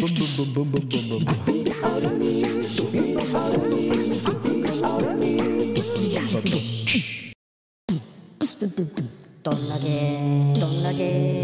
どんだけどんだけ